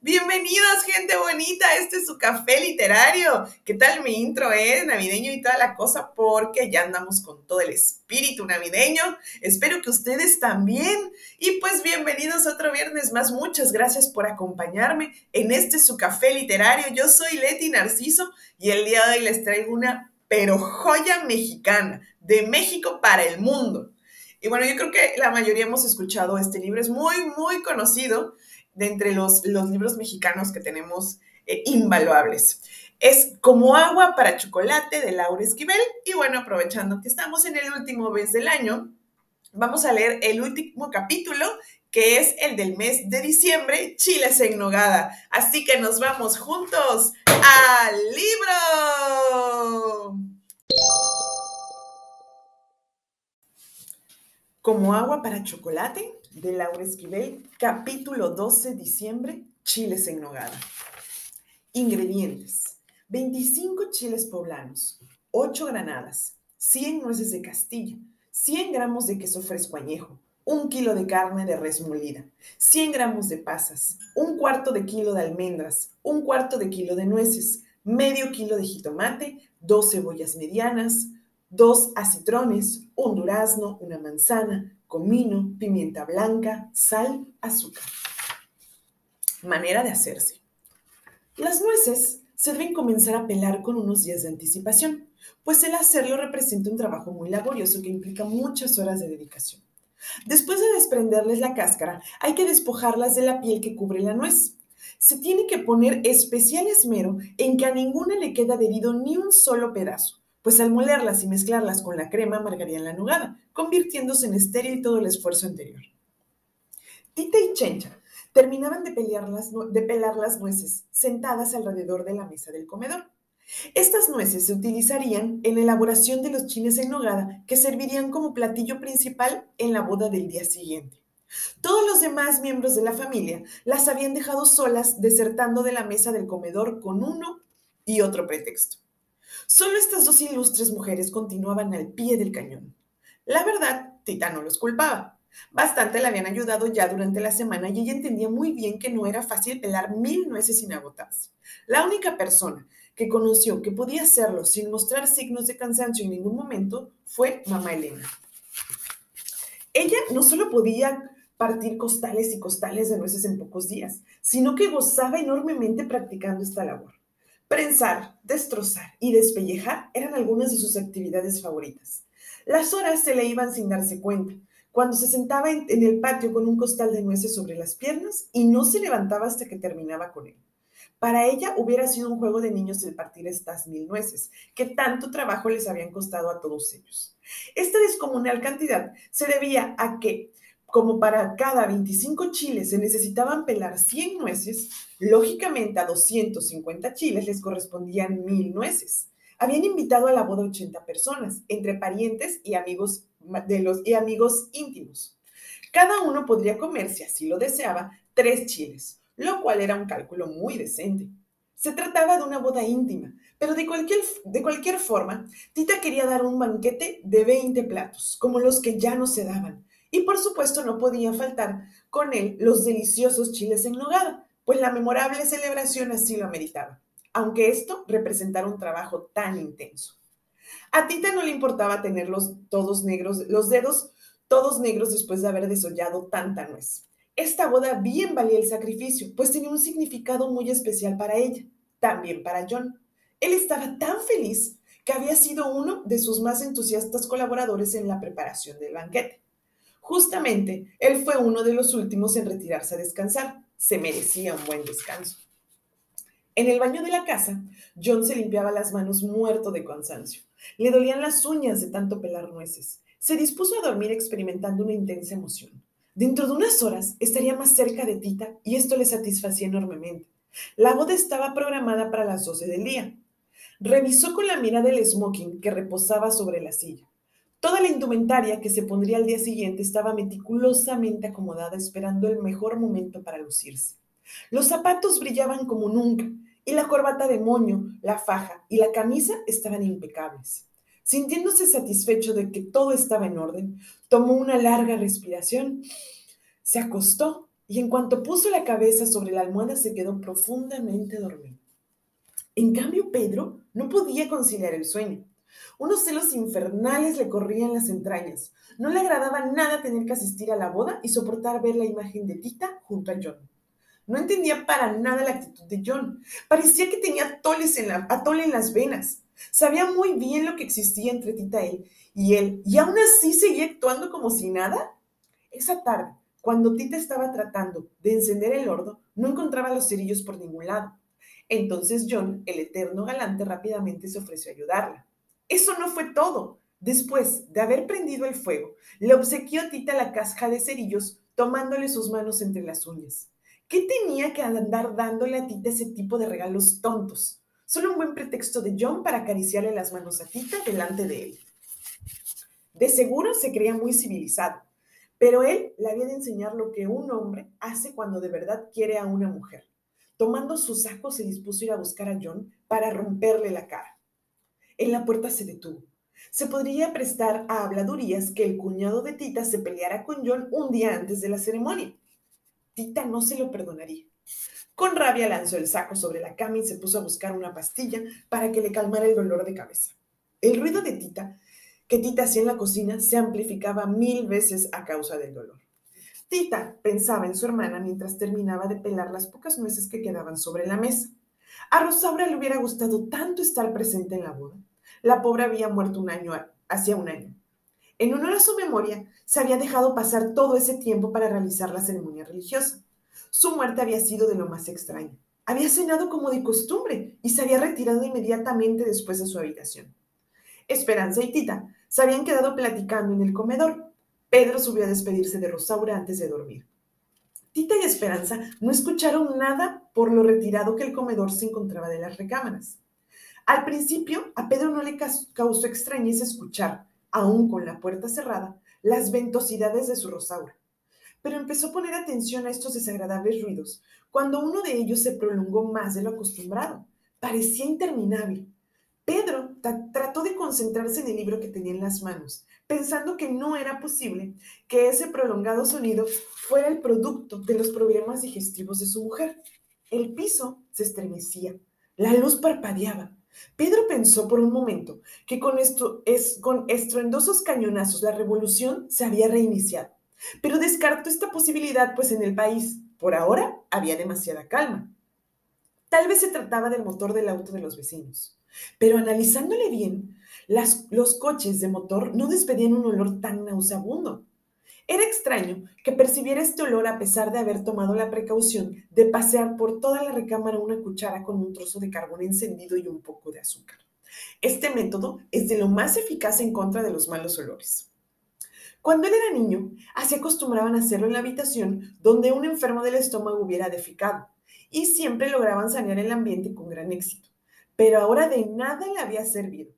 Bienvenidos, gente bonita. Este es su café literario. ¿Qué tal mi intro, eh? Navideño y toda la cosa, porque ya andamos con todo el espíritu navideño. Espero que ustedes también. Y pues bienvenidos otro viernes más. Muchas gracias por acompañarme en este su café literario. Yo soy Leti Narciso y el día de hoy les traigo una pero joya mexicana de México para el mundo. Y bueno, yo creo que la mayoría hemos escuchado este libro, es muy, muy conocido de entre los, los libros mexicanos que tenemos eh, invaluables. Es Como agua para chocolate de Laura Esquivel. Y bueno, aprovechando que estamos en el último mes del año, vamos a leer el último capítulo, que es el del mes de diciembre, Chiles en Nogada. Así que nos vamos juntos al libro. Como agua para chocolate, de Laura Esquivel, capítulo 12, diciembre, chiles en nogada. Ingredientes. 25 chiles poblanos, 8 granadas, 100 nueces de Castilla, 100 gramos de queso fresco añejo, 1 kilo de carne de res molida, 100 gramos de pasas, un cuarto de kilo de almendras, un cuarto de kilo de nueces, medio kilo de jitomate, dos cebollas medianas, dos acitrones, un durazno, una manzana, comino, pimienta blanca, sal, azúcar. Manera de hacerse. Las nueces se deben comenzar a pelar con unos días de anticipación, pues el hacerlo representa un trabajo muy laborioso que implica muchas horas de dedicación. Después de desprenderles la cáscara, hay que despojarlas de la piel que cubre la nuez. Se tiene que poner especial esmero en que a ninguna le queda adherido ni un solo pedazo pues al molerlas y mezclarlas con la crema amargarían la nugada, convirtiéndose en estéril todo el esfuerzo anterior. Tita y Chencha terminaban de, de pelar las nueces sentadas alrededor de la mesa del comedor. Estas nueces se utilizarían en la elaboración de los chines en nogada que servirían como platillo principal en la boda del día siguiente. Todos los demás miembros de la familia las habían dejado solas desertando de la mesa del comedor con uno y otro pretexto. Solo estas dos ilustres mujeres continuaban al pie del cañón. La verdad, Tita no los culpaba. Bastante le habían ayudado ya durante la semana y ella entendía muy bien que no era fácil pelar mil nueces sin agotarse. La única persona que conoció que podía hacerlo sin mostrar signos de cansancio en ningún momento fue mamá Elena. Ella no solo podía partir costales y costales de nueces en pocos días, sino que gozaba enormemente practicando esta labor. Prensar, destrozar y despellejar eran algunas de sus actividades favoritas. Las horas se le iban sin darse cuenta, cuando se sentaba en, el patio con un costal de nueces sobre las piernas y no se levantaba hasta que terminaba con él. Para ella hubiera sido un juego de niños el partir estas mil nueces, que tanto trabajo les habían costado a todos ellos. Esta descomunal cantidad se debía a que como para cada 25 chiles se necesitaban pelar 100 nueces, lógicamente a 250 chiles les correspondían 1000 nueces. Habían invitado a la boda 80 personas, entre parientes y amigos, de los, y amigos íntimos. Cada uno podría comer, si así lo deseaba, tres chiles, lo cual era un cálculo muy decente. Se trataba de una boda íntima, pero de cualquier, de cualquier forma, Tita quería dar un banquete de 20 platos, como los que ya no se daban, y por supuesto no podía faltar con él los deliciosos chiles en nogada, pues la memorable celebración así lo ameritaba, aunque esto representara un trabajo tan intenso. A Tita no le importaba tener los, todos negros, los dedos todos negros después de haber desollado tanta nuez. Esta boda bien valía el sacrificio, pues tenía un significado muy especial para ella, también para John. Él estaba tan feliz que había sido uno de sus más entusiastas colaboradores en la preparación del banquete. Justamente, él fue uno de los últimos en retirarse a descansar. Se merecía un buen descanso. En el baño de la casa, John se limpiaba las manos muerto de cansancio. Le dolían las uñas de tanto pelar nueces. Se dispuso a dormir experimentando una intensa emoción. Dentro de unas horas estaría más cerca de Tita y esto le satisfacía enormemente. La boda estaba programada para las 12 del día. Revisó con la mirada el smoking que reposaba sobre la silla. Toda la indumentaria que se pondría al día siguiente estaba meticulosamente acomodada esperando el mejor momento para lucirse. Los zapatos brillaban como nunca y la corbata de moño, la faja y la camisa estaban impecables. Sintiéndose satisfecho de que todo estaba en orden, tomó una larga respiración se acostó y en cuanto puso la cabeza sobre la almohada se quedó profundamente dormido. En cambio, Pedro no podía conciliar el sueño. Unos celos infernales le corrían las entrañas. No le agradaba nada tener que asistir a la boda y soportar ver la imagen de Tita junto a John. No entendía para nada la actitud de John. Parecía que tenía toles en atole en las venas. Sabía muy bien lo que existía entre Tita y él, y aún así seguía actuando como si nada. Esa tarde, cuando Tita estaba tratando de encender el horno, no encontraba los cerillos por ningún lado. Entonces John, el eterno galante, rápidamente se ofreció a ayudarla. Eso no fue todo. Después de haber prendido el fuego, le obsequió a Tita la casca de cerillos, tomándole sus manos entre las uñas. ¿Qué tenía que andar dándole a Tita ese tipo de regalos tontos? Solo un buen pretexto de John para acariciarle las manos a Tita delante de él. De seguro se creía muy civilizado, pero él le había de enseñar lo que un hombre hace cuando de verdad quiere a una mujer. Tomando su saco se dispuso a ir a buscar a John para romperle la cara. En la puerta se detuvo. Se podría prestar a habladurías que el cuñado de Tita se peleara con John un día antes de la ceremonia. Tita no se lo perdonaría. Con rabia lanzó el saco sobre la cama y se puso a buscar una pastilla para que le calmara el dolor de cabeza. El ruido de Tita que Tita hacía en la cocina se amplificaba mil veces a causa del dolor. Tita pensaba en su hermana mientras terminaba de pelar las pocas nueces que quedaban sobre la mesa. A Rosaura le hubiera gustado tanto estar presente en la boda. La pobre había muerto un año, hacía un año. En honor a su memoria, se había dejado pasar todo ese tiempo para realizar la ceremonia religiosa. Su muerte había sido de lo más extraño. Había cenado como de costumbre y se había retirado inmediatamente después de su habitación. Esperanza y Tita se habían quedado platicando en el comedor. Pedro subió a despedirse de Rosaura antes de dormir. Tita y Esperanza no escucharon nada por lo retirado que el comedor se encontraba de las recámaras. Al principio, a Pedro no le causó extrañeza escuchar, aún con la puerta cerrada, las ventosidades de su Rosaura. Pero empezó a poner atención a estos desagradables ruidos cuando uno de ellos se prolongó más de lo acostumbrado. Parecía interminable. Pedro trató de concentrarse en el libro que tenía en las manos, pensando que no era posible que ese prolongado sonido fuera el producto de los problemas digestivos de su mujer. El piso se estremecía, la luz parpadeaba, Pedro pensó por un momento que con, con estruendosos cañonazos la revolución se había reiniciado, pero descartó esta posibilidad pues en el país, por ahora, había demasiada calma. Tal vez se trataba del motor del auto de los vecinos, pero analizándole bien, los coches de motor no despedían un olor tan nauseabundo. Era extraño que percibiera este olor a pesar de haber tomado la precaución de pasear por toda la recámara una cuchara con un trozo de carbón encendido y un poco de azúcar. Este método es de lo más eficaz en contra de los malos olores. Cuando él era niño, así acostumbraban a hacerlo en la habitación donde un enfermo del estómago hubiera defecado, y siempre lograban sanear el ambiente con gran éxito. Pero ahora de nada le había servido.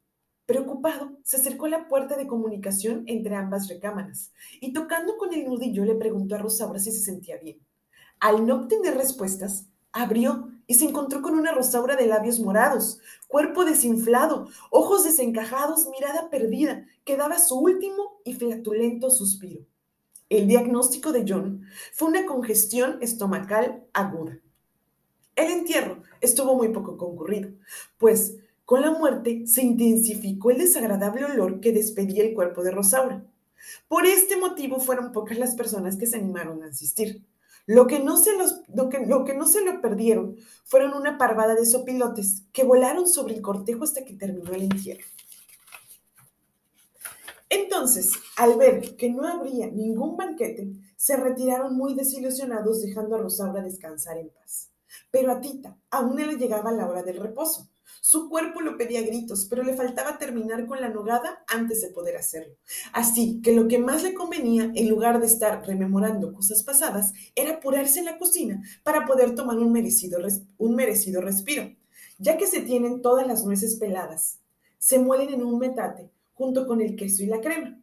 Preocupado, se acercó a la puerta de comunicación entre ambas recámaras y tocando con el nudillo le preguntó a Rosaura si se sentía bien. Al no obtener respuestas, abrió y se encontró con una Rosaura de labios morados, cuerpo desinflado, ojos desencajados, mirada perdida, que daba su último y flatulento suspiro. El diagnóstico de John fue una congestión estomacal aguda. El entierro estuvo muy poco concurrido, pues con la muerte se intensificó el desagradable olor que despedía el cuerpo de Rosaura. Por este motivo fueron pocas las personas que se animaron a asistir. Lo que, no se los, lo, que, lo que no se lo perdieron fueron una parvada de sopilotes que volaron sobre el cortejo hasta que terminó el entierro. Entonces, al ver que no habría ningún banquete, se retiraron muy desilusionados dejando a Rosaura descansar en paz. Pero a Tita aún no le llegaba la hora del reposo. Su cuerpo lo pedía a gritos, pero le faltaba terminar con la nogada antes de poder hacerlo. Así que lo que más le convenía, en lugar de estar rememorando cosas pasadas, era apurarse en la cocina para poder tomar un merecido, un merecido respiro, ya que se tienen todas las nueces peladas. Se muelen en un metate junto con el queso y la crema.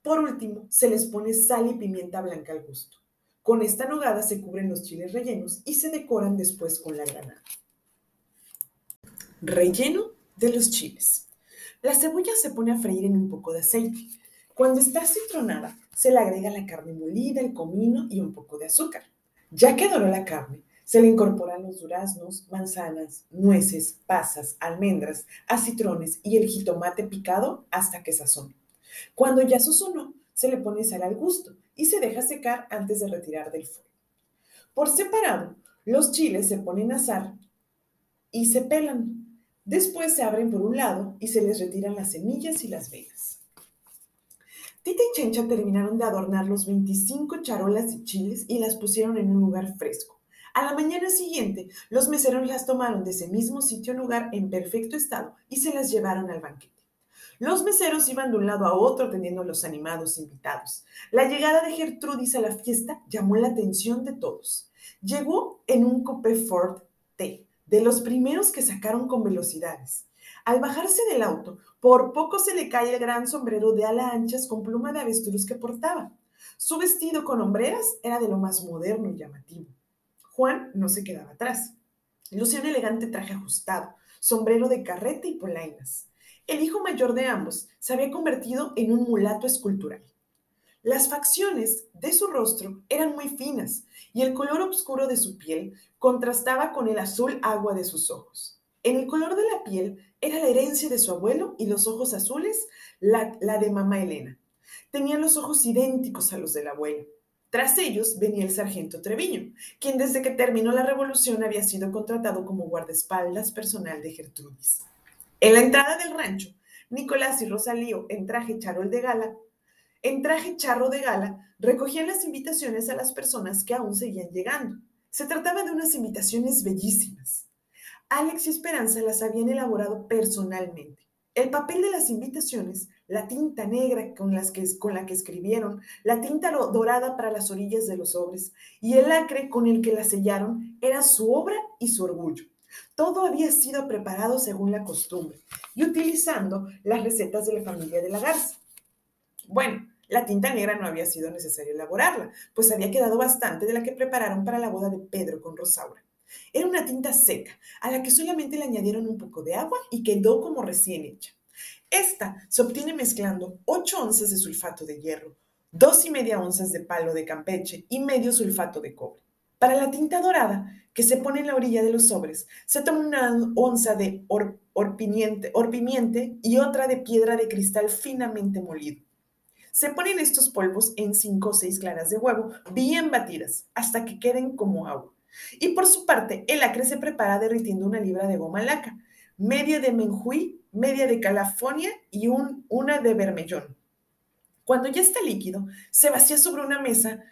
Por último, se les pone sal y pimienta blanca al gusto. Con esta nogada se cubren los chiles rellenos y se decoran después con la granada. Relleno de los chiles. La cebolla se pone a freír en un poco de aceite. Cuando está citronada, se le agrega la carne molida, el comino y un poco de azúcar. Ya que doró la carne, se le incorporan los duraznos, manzanas, nueces, pasas, almendras, acitrones y el jitomate picado hasta que sazone. Cuando ya sazonó, se le pone sal al gusto y se deja secar antes de retirar del fuego. Por separado, los chiles se ponen a asar y se pelan. Después se abren por un lado y se les retiran las semillas y las venas. Tita y Chencha terminaron de adornar los 25 charolas de chiles y las pusieron en un lugar fresco. A la mañana siguiente, los meseros las tomaron de ese mismo sitio lugar en perfecto estado y se las llevaron al banquete. Los meseros iban de un lado a otro atendiendo a los animados invitados. La llegada de Gertrudis a la fiesta llamó la atención de todos. Llegó en un coupé Ford T, de los primeros que sacaron con velocidades. Al bajarse del auto, por poco se le cae el gran sombrero de ala anchas con pluma de avestruz que portaba. Su vestido con hombreras era de lo más moderno y llamativo. Juan no se quedaba atrás. Lucía un elegante traje ajustado, sombrero de carreta y polainas. El hijo mayor de ambos se había convertido en un mulato escultural. Las facciones de su rostro eran muy finas y el color oscuro de su piel contrastaba con el azul agua de sus ojos. En el color de la piel era la herencia de su abuelo y los ojos azules la, de mamá Elena. Tenía los ojos idénticos a los del abuelo. Tras ellos venía el sargento Treviño, quien desde que terminó la revolución había sido contratado como guardaespaldas personal de Gertrudis. En la entrada del rancho, Nicolás y Rosalío, en traje charol de gala, en traje charro de gala, recogían las invitaciones a las personas que aún seguían llegando. Se trataba de unas invitaciones bellísimas. Alex y Esperanza las habían elaborado personalmente. El papel de las invitaciones, la tinta negra con, la que escribieron, la tinta dorada para las orillas de los sobres y el lacre con el que la sellaron era su obra y su orgullo. Todo había sido preparado según la costumbre y utilizando las recetas de la familia de la garza. Bueno, la tinta negra no había sido necesario elaborarla, pues había quedado bastante de la que prepararon para la boda de Pedro con Rosaura. Era una tinta seca, a la que solamente le añadieron un poco de agua y quedó como recién hecha. Esta se obtiene mezclando 8 onzas de sulfato de hierro, dos y media onzas de palo de campeche y medio sulfato de cobre. Para la tinta dorada, que se pone en la orilla de los sobres, se toma una onza de orpimiente y otra de piedra de cristal finamente molido. Se ponen estos polvos en 5 o 6 claras de huevo, bien batidas, hasta que queden como agua. Y por su parte, el acre se prepara derritiendo una libra de goma laca, media de menjuí, media de calafonia y un, una de bermellón. Cuando ya está líquido, se vacía sobre una mesa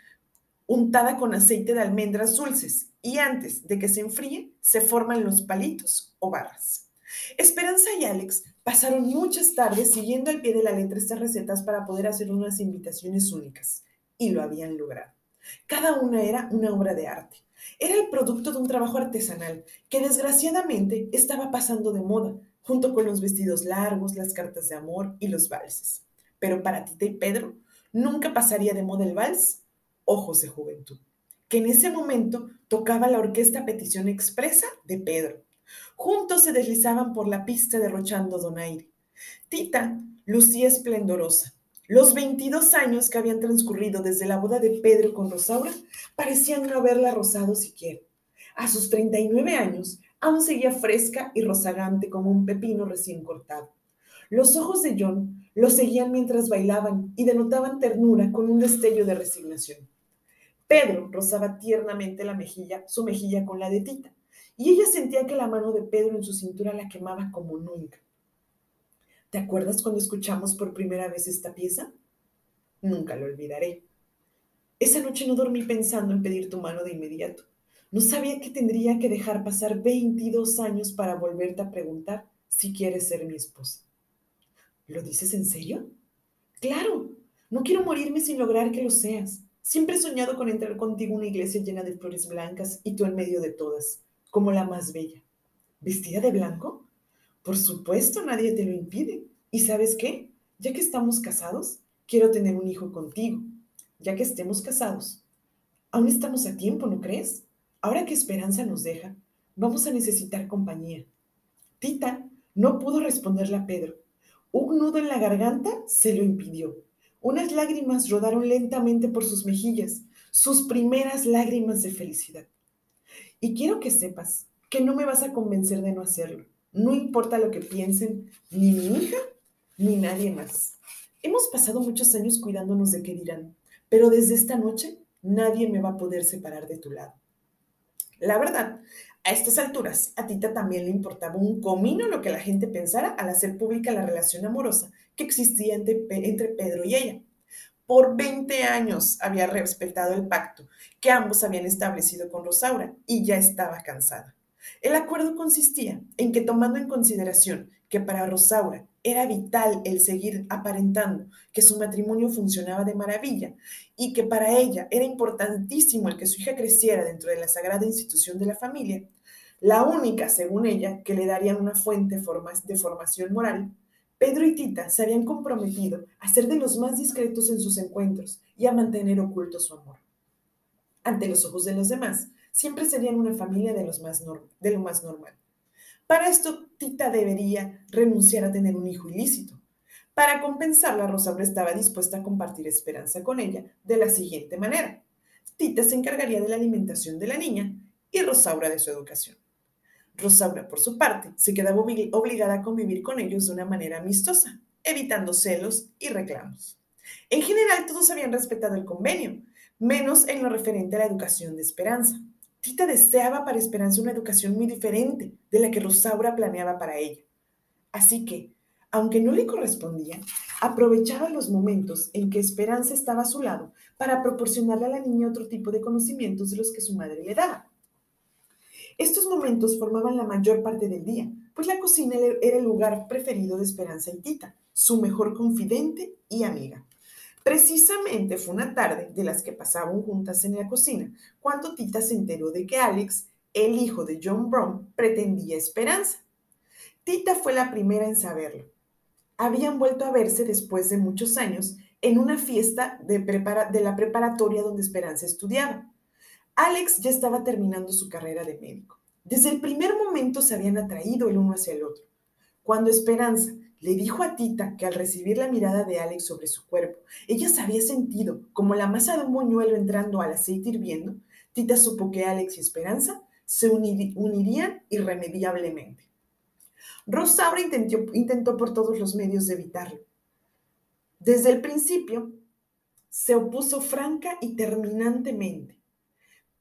untada con aceite de almendras dulces y antes de que se enfríe, se forman los palitos o barras. Esperanza y Alex pasaron muchas tardes siguiendo al pie de la letra estas recetas para poder hacer unas invitaciones únicas y lo habían logrado. Cada una era una obra de arte. Era el producto de un trabajo artesanal que desgraciadamente estaba pasando de moda, junto con los vestidos largos, las cartas de amor y los valses. Pero para Tita y Pedro nunca pasaría de moda el vals Ojos de Juventud, que en ese momento tocaba la orquesta petición expresa de Pedro. Juntos se deslizaban por la pista derrochando donaire. Tita lucía esplendorosa, los 22 años que habían transcurrido desde la boda de Pedro con Rosaura parecían no haberla rozado siquiera. A sus 39 años, aún seguía fresca y rozagante como un pepino recién cortado. Los ojos de John lo seguían mientras bailaban y denotaban ternura con un destello de resignación. Pedro rozaba tiernamente la mejilla, su mejilla con la de Tita, y ella sentía que la mano de Pedro en su cintura la quemaba como nunca. ¿Te acuerdas cuando escuchamos por primera vez esta pieza? Nunca lo olvidaré. Esa noche no dormí pensando en pedir tu mano de inmediato. No sabía que tendría que dejar pasar 22 años para volverte a preguntar si quieres ser mi esposa. ¿Lo dices en serio? Claro, no quiero morirme sin lograr que lo seas. Siempre he soñado con entrar contigo a una iglesia llena de flores blancas y tú en medio de todas, como la más bella. ¿Vestida de blanco? Por supuesto, nadie te lo impide. ¿Y sabes qué? Ya que estamos casados, quiero tener un hijo contigo. Ya que estemos casados. Aún estamos a tiempo, ¿no crees? Ahora que Esperanza nos deja, vamos a necesitar compañía. Tita no pudo responderle a Pedro. Un nudo en la garganta se lo impidió. Unas lágrimas rodaron lentamente por sus mejillas, sus primeras lágrimas de felicidad. Y quiero que sepas que no me vas a convencer de no hacerlo. No importa lo que piensen ni mi hija ni nadie más. Hemos pasado muchos años cuidándonos de qué dirán, pero desde esta noche nadie me va a poder separar de tu lado. La verdad, a estas alturas, a Tita también le importaba un comino lo que la gente pensara al hacer pública la relación amorosa que existía entre, Pedro y ella. Por 20 años había respetado el pacto que ambos habían establecido con Rosaura y ya estaba cansada. El acuerdo consistía en que tomando en consideración que para Rosaura era vital el seguir aparentando que su matrimonio funcionaba de maravilla y que para ella era importantísimo el que su hija creciera dentro de la sagrada institución de la familia, la única, según ella, que le daría una fuente de formación moral, Pedro y Tita se habían comprometido a ser de los más discretos en sus encuentros y a mantener oculto su amor. Ante los ojos de los demás, siempre serían una familia de, los más de lo más normal. Para esto, Tita debería renunciar a tener un hijo ilícito. Para compensarla, Rosaura estaba dispuesta a compartir esperanza con ella de la siguiente manera. Tita se encargaría de la alimentación de la niña y Rosaura de su educación. Rosaura, por su parte, se quedaba obligada a convivir con ellos de una manera amistosa, evitando celos y reclamos. En general, todos habían respetado el convenio, menos en lo referente a la educación de Esperanza. Tita deseaba para Esperanza una educación muy diferente de la que Rosaura planeaba para ella. Así que, aunque no le correspondía, aprovechaba los momentos en que Esperanza estaba a su lado para proporcionarle a la niña otro tipo de conocimientos de los que su madre le daba. Estos momentos formaban la mayor parte del día, pues la cocina era el lugar preferido de Esperanza y Tita, su mejor confidente y amiga. Precisamente fue una tarde de las que pasaban juntas en la cocina, cuando Tita se enteró de que Alex, el hijo de John Brown, pretendía Esperanza. Tita fue la primera en saberlo. Habían vuelto a verse después de muchos años en una fiesta de, de la preparatoria donde Esperanza estudiaba. Alex ya estaba terminando su carrera de médico. Desde el primer momento se habían atraído el uno hacia el otro. Cuando Esperanza le dijo a Tita que al recibir la mirada de Alex sobre su cuerpo, ella se había sentido como la masa de un moñuelo entrando al aceite hirviendo, Tita supo que Alex y Esperanza se unirían irremediablemente. Rosaura intentó, por todos los medios evitarlo. Desde el principio, se opuso franca y terminantemente.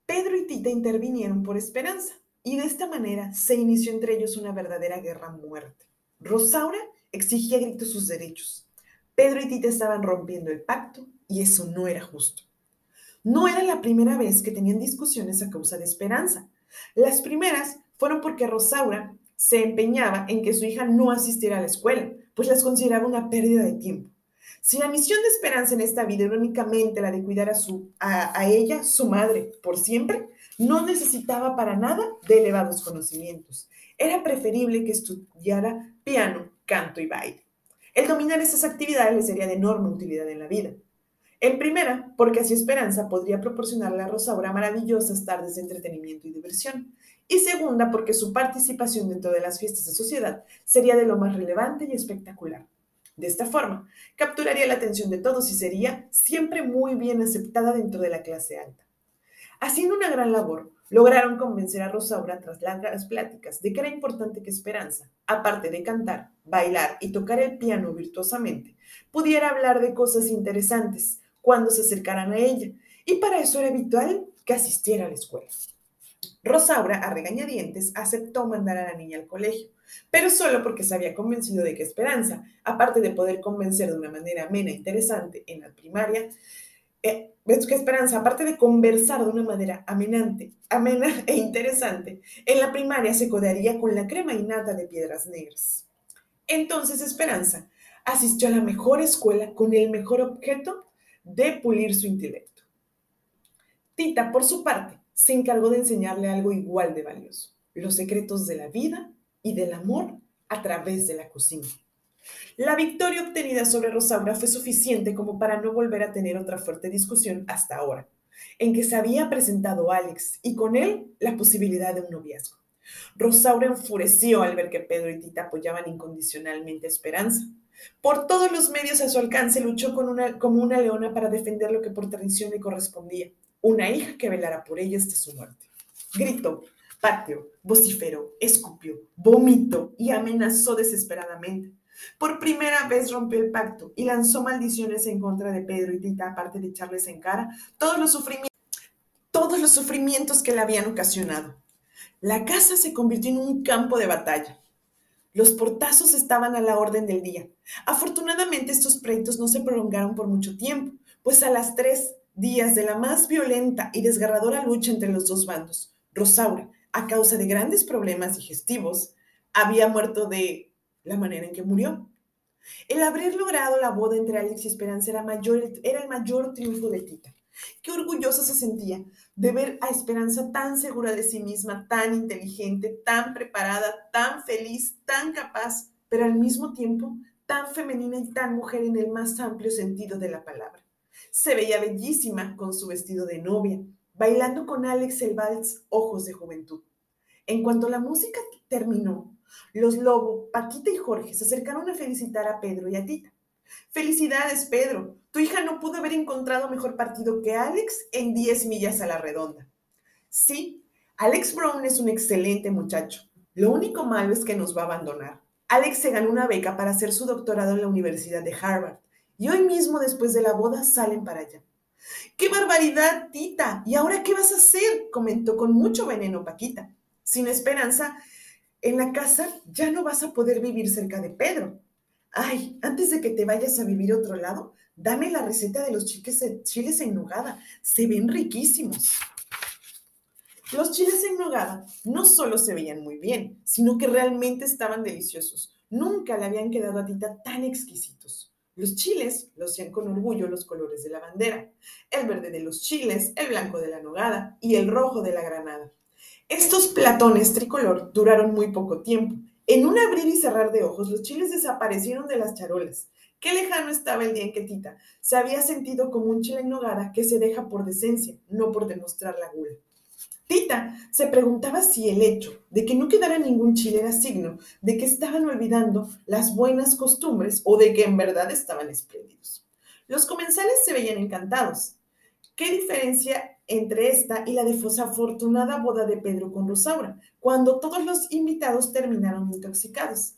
Pedro y Tita intervinieron por Esperanza y de esta manera se inició entre ellos una verdadera guerra muerte. Rosaura exigía gritos sus derechos. Pedro y Tita estaban rompiendo el pacto y eso no era justo. No era la primera vez que tenían discusiones a causa de Esperanza. Las primeras fueron porque Rosaura se empeñaba en que su hija no asistiera a la escuela, pues las consideraba una pérdida de tiempo. Si la misión de Esperanza en esta vida era únicamente la de cuidar a, su, a, ella, su madre, por siempre, no necesitaba para nada de elevados conocimientos. Era preferible que estudiara piano, canto y baile. El dominar esas actividades le sería de enorme utilidad en la vida. En primera, porque así Esperanza podría proporcionarle a Rosaura maravillosas tardes de entretenimiento y diversión. Y segunda, porque su participación dentro de las fiestas de sociedad sería de lo más relevante y espectacular. De esta forma, capturaría la atención de todos y sería siempre muy bien aceptada dentro de la clase alta. Haciendo una gran labor, lograron convencer a Rosaura tras largas pláticas de que era importante que Esperanza, aparte de cantar, bailar y tocar el piano virtuosamente, pudiera hablar de cosas interesantes cuando se acercaran a ella, y para eso era habitual que asistiera a la escuela. Rosaura, a regañadientes, aceptó mandar a la niña al colegio, pero solo porque se había convencido de que Esperanza, aparte de poder convencer de una manera amena e interesante en la primaria, eh, ¿Ves qué esperanza? Aparte de conversar de una manera amenante, amena e interesante, en la primaria se codearía con la crema innata de piedras negras. Entonces Esperanza asistió a la mejor escuela con el mejor objeto de pulir su intelecto. Tita, por su parte, se encargó de enseñarle algo igual de valioso, los secretos de la vida y del amor a través de la cocina. La victoria obtenida sobre Rosaura fue suficiente como para no volver a tener otra fuerte discusión hasta ahora, en que se había presentado Alex y con él la posibilidad de un noviazgo. Rosaura enfureció al ver que Pedro y Tita apoyaban incondicionalmente a Esperanza. Por todos los medios a su alcance luchó como una leona para defender lo que por tradición le correspondía, una hija que velara por ella hasta su muerte. Gritó, pateó, vociferó, escupió, vomitó y amenazó desesperadamente. Por primera vez rompió el pacto y lanzó maldiciones en contra de Pedro y Tita, aparte de echarles en cara todos los sufrimientos, todos los sufrimientos que le habían ocasionado. La casa se convirtió en un campo de batalla. Los portazos estaban a la orden del día. Afortunadamente estos pleitos no se prolongaron por mucho tiempo, pues a las tres días de la más violenta y desgarradora lucha entre los dos bandos, Rosaura, a causa de grandes problemas digestivos, había muerto de la manera en que murió. El haber logrado la boda entre Alex y Esperanza era, el mayor triunfo de Tita. Qué orgullosa se sentía de ver a Esperanza tan segura de sí misma, tan inteligente, tan preparada, tan feliz, tan capaz, pero al mismo tiempo tan femenina y tan mujer en el más amplio sentido de la palabra. Se veía bellísima con su vestido de novia, bailando con Alex el vals Ojos de Juventud. En cuanto la música terminó, los Lobo, Paquita y Jorge se acercaron a felicitar a Pedro y a Tita. Felicidades, Pedro. Tu hija no pudo haber encontrado mejor partido que Alex en 10 millas a la redonda. Sí, Alex Brown es un excelente muchacho. Lo único malo es que nos va a abandonar. Alex se ganó una beca para hacer su doctorado en la Universidad de Harvard y hoy mismo después de la boda salen para allá. ¡Qué barbaridad, Tita! ¿Y ahora qué vas a hacer? comentó con mucho veneno Paquita. Sin esperanza, en la casa ya no vas a poder vivir cerca de Pedro. Ay, antes de que te vayas a vivir otro lado, dame la receta de los chiles en nogada. Se ven riquísimos. Los chiles en nogada no solo se veían muy bien, sino que realmente estaban deliciosos. Nunca le habían quedado a Tita tan exquisitos. Los chiles lucían con orgullo los colores de la bandera, el verde de los chiles, el blanco de la nogada y el rojo de la granada. Estos platones tricolor duraron muy poco tiempo. En un abrir y cerrar de ojos, los chiles desaparecieron de las charolas. Qué lejano estaba el día en que Tita se había sentido como un chile en nogada que se deja por decencia, no por demostrar la gula. Tita se preguntaba si el hecho de que no quedara ningún chile era signo de que estaban olvidando las buenas costumbres o de que en verdad estaban espléndidos. Los comensales se veían encantados. ¿Qué diferencia entre esta y la desafortunada boda de Pedro con Rosaura, cuando todos los invitados terminaron intoxicados?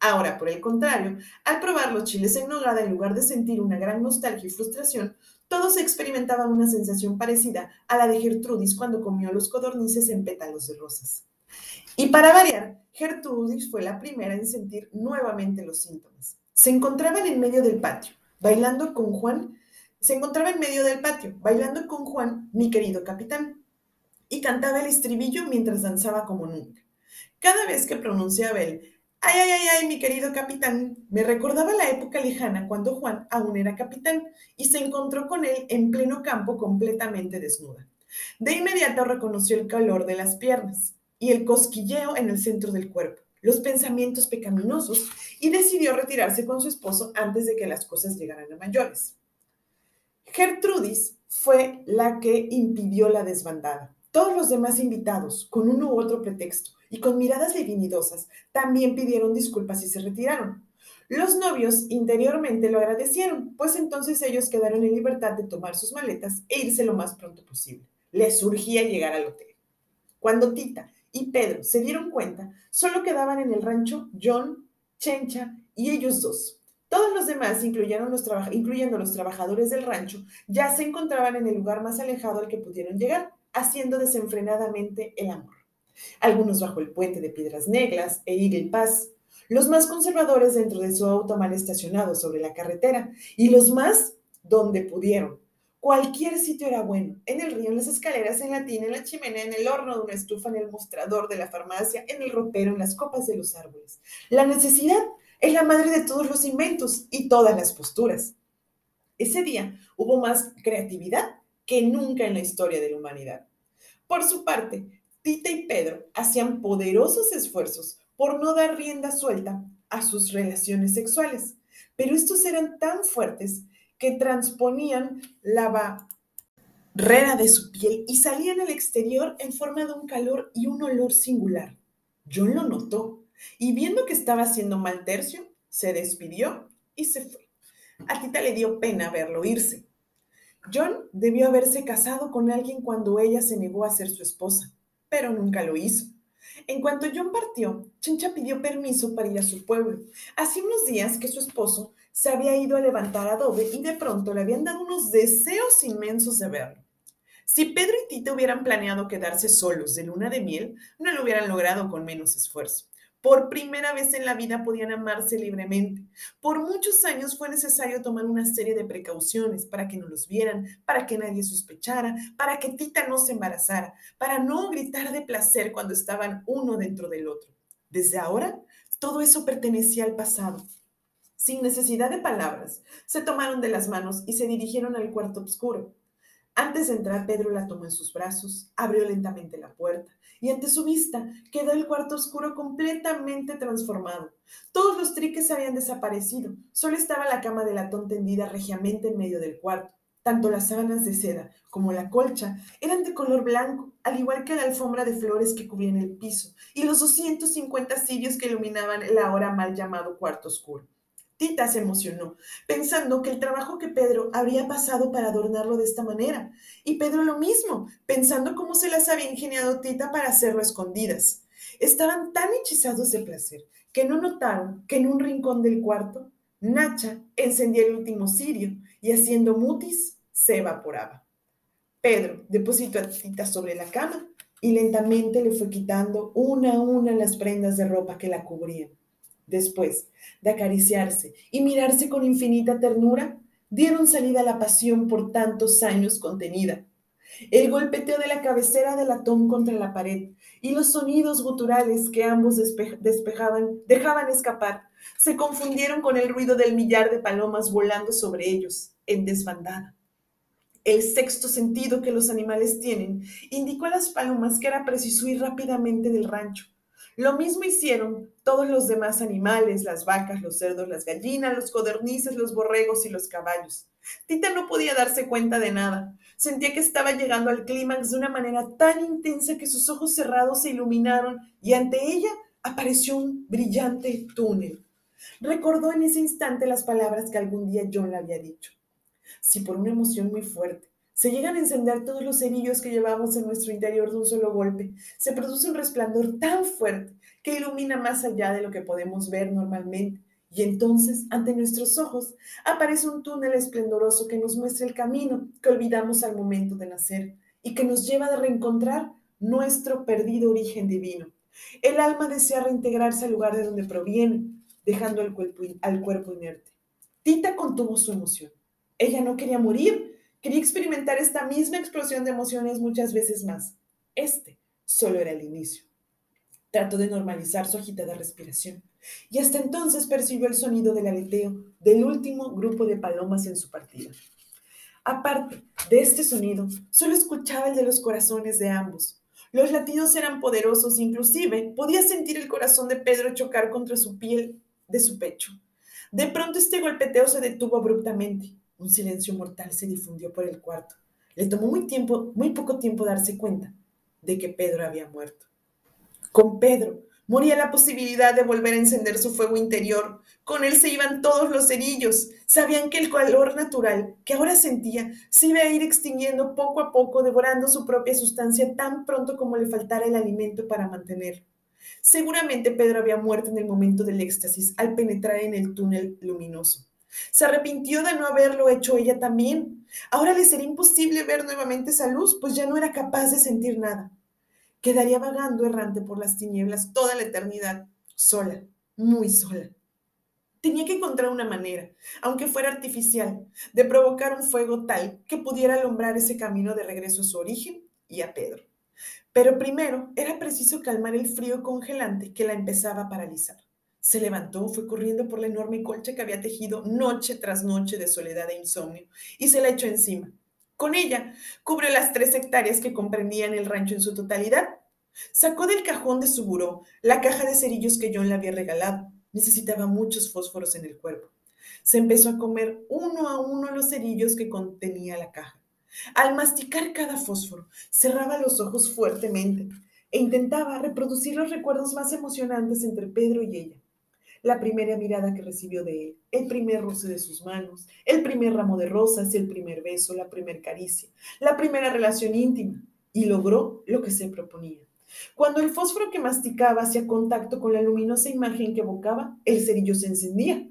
Ahora, por el contrario, al probar los chiles en nogada, en lugar de sentir una gran nostalgia y frustración, todos experimentaban una sensación parecida a la de Gertrudis cuando comió los codornices en pétalos de rosas. Y para variar, Gertrudis fue la primera en sentir nuevamente los síntomas. Se encontraban en medio del patio, bailando con Juan se encontraba en medio del patio, bailando con Juan, mi querido capitán, y cantaba el estribillo mientras danzaba como nunca. Cada vez que pronunciaba el ay, ay, ay, ay, mi querido capitán, me recordaba la época lejana cuando Juan aún era capitán y se encontró con él en pleno campo completamente desnuda. De inmediato reconoció el calor de las piernas y el cosquilleo en el centro del cuerpo, los pensamientos pecaminosos y decidió retirarse con su esposo antes de que las cosas llegaran a mayores. Gertrudis fue la que impidió la desbandada. Todos los demás invitados, con uno u otro pretexto y con miradas divinidosas, también pidieron disculpas y se retiraron. Los novios interiormente lo agradecieron, pues entonces ellos quedaron en libertad de tomar sus maletas e irse lo más pronto posible. Les surgía llegar al hotel. Cuando Tita y Pedro se dieron cuenta, solo quedaban en el rancho John, Chencha y ellos dos. Todos los demás, incluyendo los, incluyendo los trabajadores del rancho, ya se encontraban en el lugar más alejado al que pudieron llegar, haciendo desenfrenadamente el amor. Algunos bajo el puente de Piedras Negras e Eagle Pass, los más conservadores dentro de su auto mal estacionado sobre la carretera y los más donde pudieron. Cualquier sitio era bueno, en el río, en las escaleras, en la tina, en la chimenea, en el horno de una estufa, en el mostrador de la farmacia, en el ropero, en las copas de los árboles. La necesidad es la madre de todos los inventos y todas las posturas. Ese día hubo más creatividad que nunca en la historia de la humanidad. Por su parte, Tita y Pedro hacían poderosos esfuerzos por no dar rienda suelta a sus relaciones sexuales, pero estos eran tan fuertes que transponían la barrera de su piel y salían al exterior en forma de un calor y un olor singular. John lo notó y viendo que estaba haciendo mal tercio, se despidió y se fue. A Tita le dio pena verlo irse. John debió haberse casado con alguien cuando ella se negó a ser su esposa, pero nunca lo hizo. En cuanto John partió, Chincha pidió permiso para ir a su pueblo. Hacía unos días que su esposo se había ido a levantar adobe y de pronto le habían dado unos deseos inmensos de verlo. Si Pedro y Tita hubieran planeado quedarse solos de luna de miel, no lo hubieran logrado con menos esfuerzo. Por primera vez en la vida podían amarse libremente. Por muchos años fue necesario tomar una serie de precauciones para que no los vieran, para que nadie sospechara, para que Tita no se embarazara, para no gritar de placer cuando estaban uno dentro del otro. Desde ahora, todo eso pertenecía al pasado. Sin necesidad de palabras, se tomaron de las manos y se dirigieron al cuarto oscuro. Antes de entrar, Pedro la tomó en sus brazos, abrió lentamente la puerta y ante su vista quedó el cuarto oscuro completamente transformado. Todos los triques habían desaparecido, solo estaba la cama de latón tendida regiamente en medio del cuarto. Tanto las sábanas de seda como la colcha eran de color blanco, al igual que la alfombra de flores que cubrían el piso y los 250 cirios que iluminaban el ahora mal llamado cuarto oscuro. Tita se emocionó, pensando que el trabajo que Pedro habría pasado para adornarlo de esta manera, y Pedro lo mismo, pensando cómo se las había ingeniado Tita para hacerlo escondidas. Estaban tan hechizados de placer que no notaron que en un rincón del cuarto, Nacha encendía el último cirio y haciendo mutis se evaporaba. Pedro depositó a Tita sobre la cama y lentamente le fue quitando una a una las prendas de ropa que la cubrían. Después de acariciarse y mirarse con infinita ternura, dieron salida a la pasión por tantos años contenida. El golpeteo de la cabecera del latón contra la pared y los sonidos guturales que ambos despejaban, dejaban escapar se confundieron con el ruido del millar de palomas volando sobre ellos, en desbandada. El sexto sentido que los animales tienen indicó a las palomas que era preciso ir rápidamente del rancho. Lo mismo hicieron todos los demás animales, las vacas, los cerdos, las gallinas, los codornices, los borregos y los caballos. Tita no podía darse cuenta de nada. Sentía que estaba llegando al clímax de una manera tan intensa que sus ojos cerrados se iluminaron y ante ella apareció un brillante túnel. Recordó en ese instante las palabras que algún día John le había dicho. Si por una emoción muy fuerte se llegan a encender todos los cerillos que llevamos en nuestro interior de un solo golpe. Se produce un resplandor tan fuerte que ilumina más allá de lo que podemos ver normalmente. Y entonces, ante nuestros ojos, aparece un túnel esplendoroso que nos muestra el camino que olvidamos al momento de nacer y que nos lleva a reencontrar nuestro perdido origen divino. El alma desea reintegrarse al lugar de donde proviene, dejando al cuerpo, inerte. Tita contuvo su emoción. Ella no quería morir, Quería experimentar esta misma explosión de emociones muchas veces más. Este solo era el inicio. Trató de normalizar su agitada respiración y hasta entonces percibió el sonido del aleteo del último grupo de palomas en su partida. Aparte de este sonido, solo escuchaba el de los corazones de ambos. Los latidos eran poderosos, inclusive podía sentir el corazón de Pedro chocar contra su piel de su pecho. De pronto este golpeteo se detuvo abruptamente. Un silencio mortal se difundió por el cuarto. Le tomó muy, tiempo, muy poco tiempo darse cuenta de que Pedro había muerto. Con Pedro moría la posibilidad de volver a encender su fuego interior. Con él se iban todos los cerillos. Sabían que el calor natural que ahora sentía se iba a ir extinguiendo poco a poco, devorando su propia sustancia tan pronto como le faltara el alimento para mantenerlo. Seguramente Pedro había muerto en el momento del éxtasis al penetrar en el túnel luminoso. Se arrepintió de no haberlo hecho ella también. Ahora le sería imposible ver nuevamente esa luz, pues ya no era capaz de sentir nada. Quedaría vagando errante por las tinieblas toda la eternidad, sola, muy sola. Tenía que encontrar una manera, aunque fuera artificial, de provocar un fuego tal que pudiera alumbrar ese camino de regreso a su origen y a Pedro. Pero primero era preciso calmar el frío congelante que la empezaba a paralizar. Se levantó, fue corriendo por la enorme colcha que había tejido noche tras noche de soledad e insomnio y se la echó encima. Con ella cubrió las tres hectáreas que comprendían el rancho en su totalidad. Sacó del cajón de su buró la caja de cerillos que John le había regalado. Necesitaba muchos fósforos en el cuerpo. Se empezó a comer uno a uno los cerillos que contenía la caja. Al masticar cada fósforo, cerraba los ojos fuertemente e intentaba reproducir los recuerdos más emocionantes entre Pedro y ella. La primera mirada que recibió de él, el primer roce de sus manos, el primer ramo de rosas, el primer beso, la primera caricia, la primera relación íntima, y logró lo que se proponía. Cuando el fósforo que masticaba hacía contacto con la luminosa imagen que evocaba, el cerillo se encendía.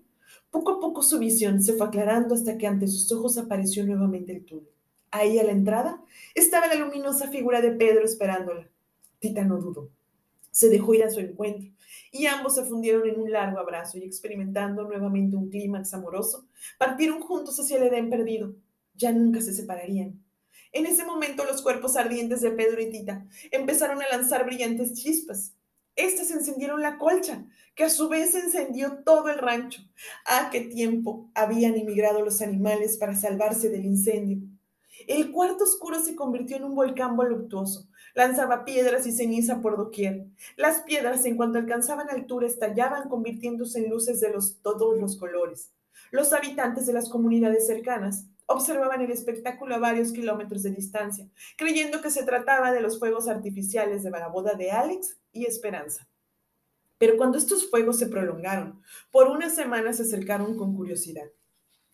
Poco a poco su visión se fue aclarando hasta que ante sus ojos apareció nuevamente el túnel. Ahí a la entrada estaba la luminosa figura de Pedro esperándola. Tita no dudó. Se dejó ir a su encuentro y ambos se fundieron en un largo abrazo y experimentando nuevamente un clímax amoroso, partieron juntos hacia el Edén perdido. Ya nunca se separarían. En ese momento los cuerpos ardientes de Pedro y Tita empezaron a lanzar brillantes chispas. Estas encendieron la colcha, que a su vez encendió todo el rancho. ¿A qué tiempo habían emigrado los animales para salvarse del incendio? El cuarto oscuro se convirtió en un volcán voluptuoso. Lanzaba piedras y ceniza por doquier. Las piedras, en cuanto alcanzaban altura, estallaban, convirtiéndose en luces de todos los colores. Los habitantes de las comunidades cercanas observaban el espectáculo a varios kilómetros de distancia, creyendo que se trataba de los fuegos artificiales de la boda de Alex y Esperanza. Pero cuando estos fuegos se prolongaron, por una semana se acercaron con curiosidad.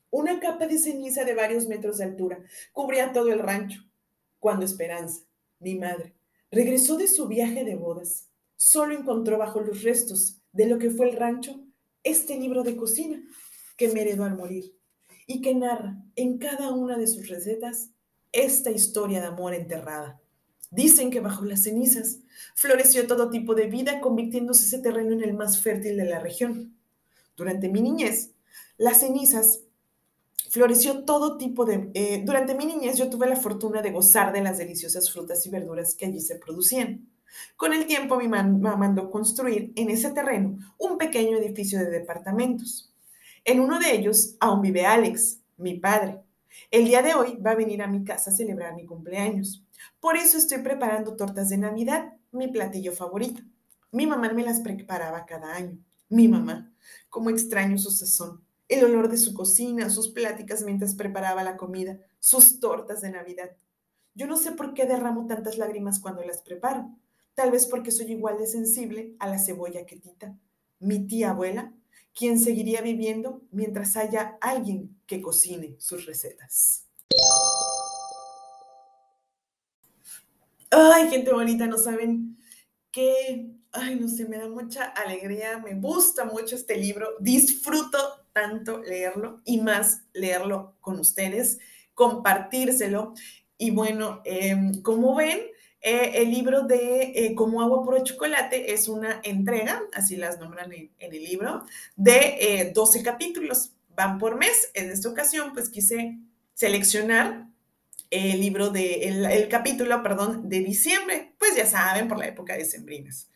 Una capa de ceniza de varios metros de altura cubría todo el rancho. Cuando Esperanza, mi madre, regresó de su viaje de bodas, solo encontró bajo los restos de lo que fue el rancho este libro de cocina que me heredó al morir y que narra en cada una de sus recetas esta historia de amor enterrada. Dicen que bajo las cenizas floreció todo tipo de vida, convirtiéndose ese terreno en el más fértil de la región. Durante mi niñez, las cenizas floreció todo tipo de... Eh, durante mi niñez yo tuve la fortuna de gozar de las deliciosas frutas y verduras que allí se producían. Con el tiempo mi mamá mandó construir en ese terreno un pequeño edificio de departamentos. En uno de ellos aún vive Alex, mi padre. El día de hoy va a venir a mi casa a celebrar mi cumpleaños. Por eso estoy preparando tortas de Navidad, mi platillo favorito. Mi mamá me las preparaba cada año. Mi mamá, como extraño su sazón, el olor de su cocina, sus pláticas mientras preparaba la comida, sus tortas de Navidad. Yo no sé por qué derramo tantas lágrimas cuando las preparo. Tal vez porque soy igual de sensible a la cebolla que Tita, mi tía abuela, quien seguiría viviendo mientras haya alguien que cocine sus recetas. Ay, gente bonita, no saben qué, ay, no sé, me da mucha alegría, me gusta mucho este libro, disfruto tanto leerlo y más leerlo con ustedes, compartírselo. Y bueno, em, como ven, eh, el libro de eh, Como agua por chocolate es una entrega, así las nombran en, el libro, de 12 eh, capítulos. Van por mes. En esta ocasión, pues quise seleccionar el libro de, el, capítulo, perdón, de diciembre. Pues ya saben, por la época de sembrinas.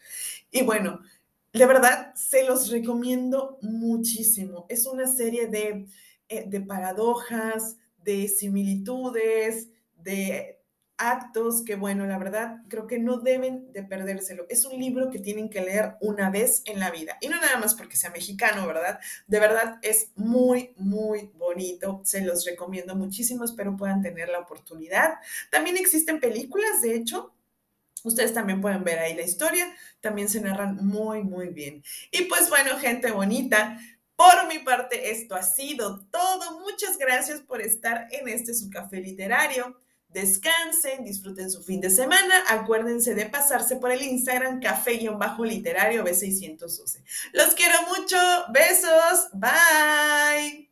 Y bueno, de verdad, se los recomiendo muchísimo. Es una serie de, de paradojas, de similitudes, de actos que, bueno, la verdad, creo que no deben de perdérselo. Es un libro que tienen que leer una vez en la vida. Y no nada más porque sea mexicano, ¿verdad? De verdad es muy, muy bonito. Se los recomiendo muchísimo. Espero puedan tener la oportunidad. También existen películas, de hecho. Ustedes también pueden ver ahí la historia, también se narran muy, muy bien. Y pues bueno, gente bonita, por mi parte esto ha sido todo. Muchas gracias por estar en este su café literario. Descansen, disfruten su fin de semana. Acuérdense de pasarse por el Instagram café-literario B612. Los quiero mucho. Besos. Bye.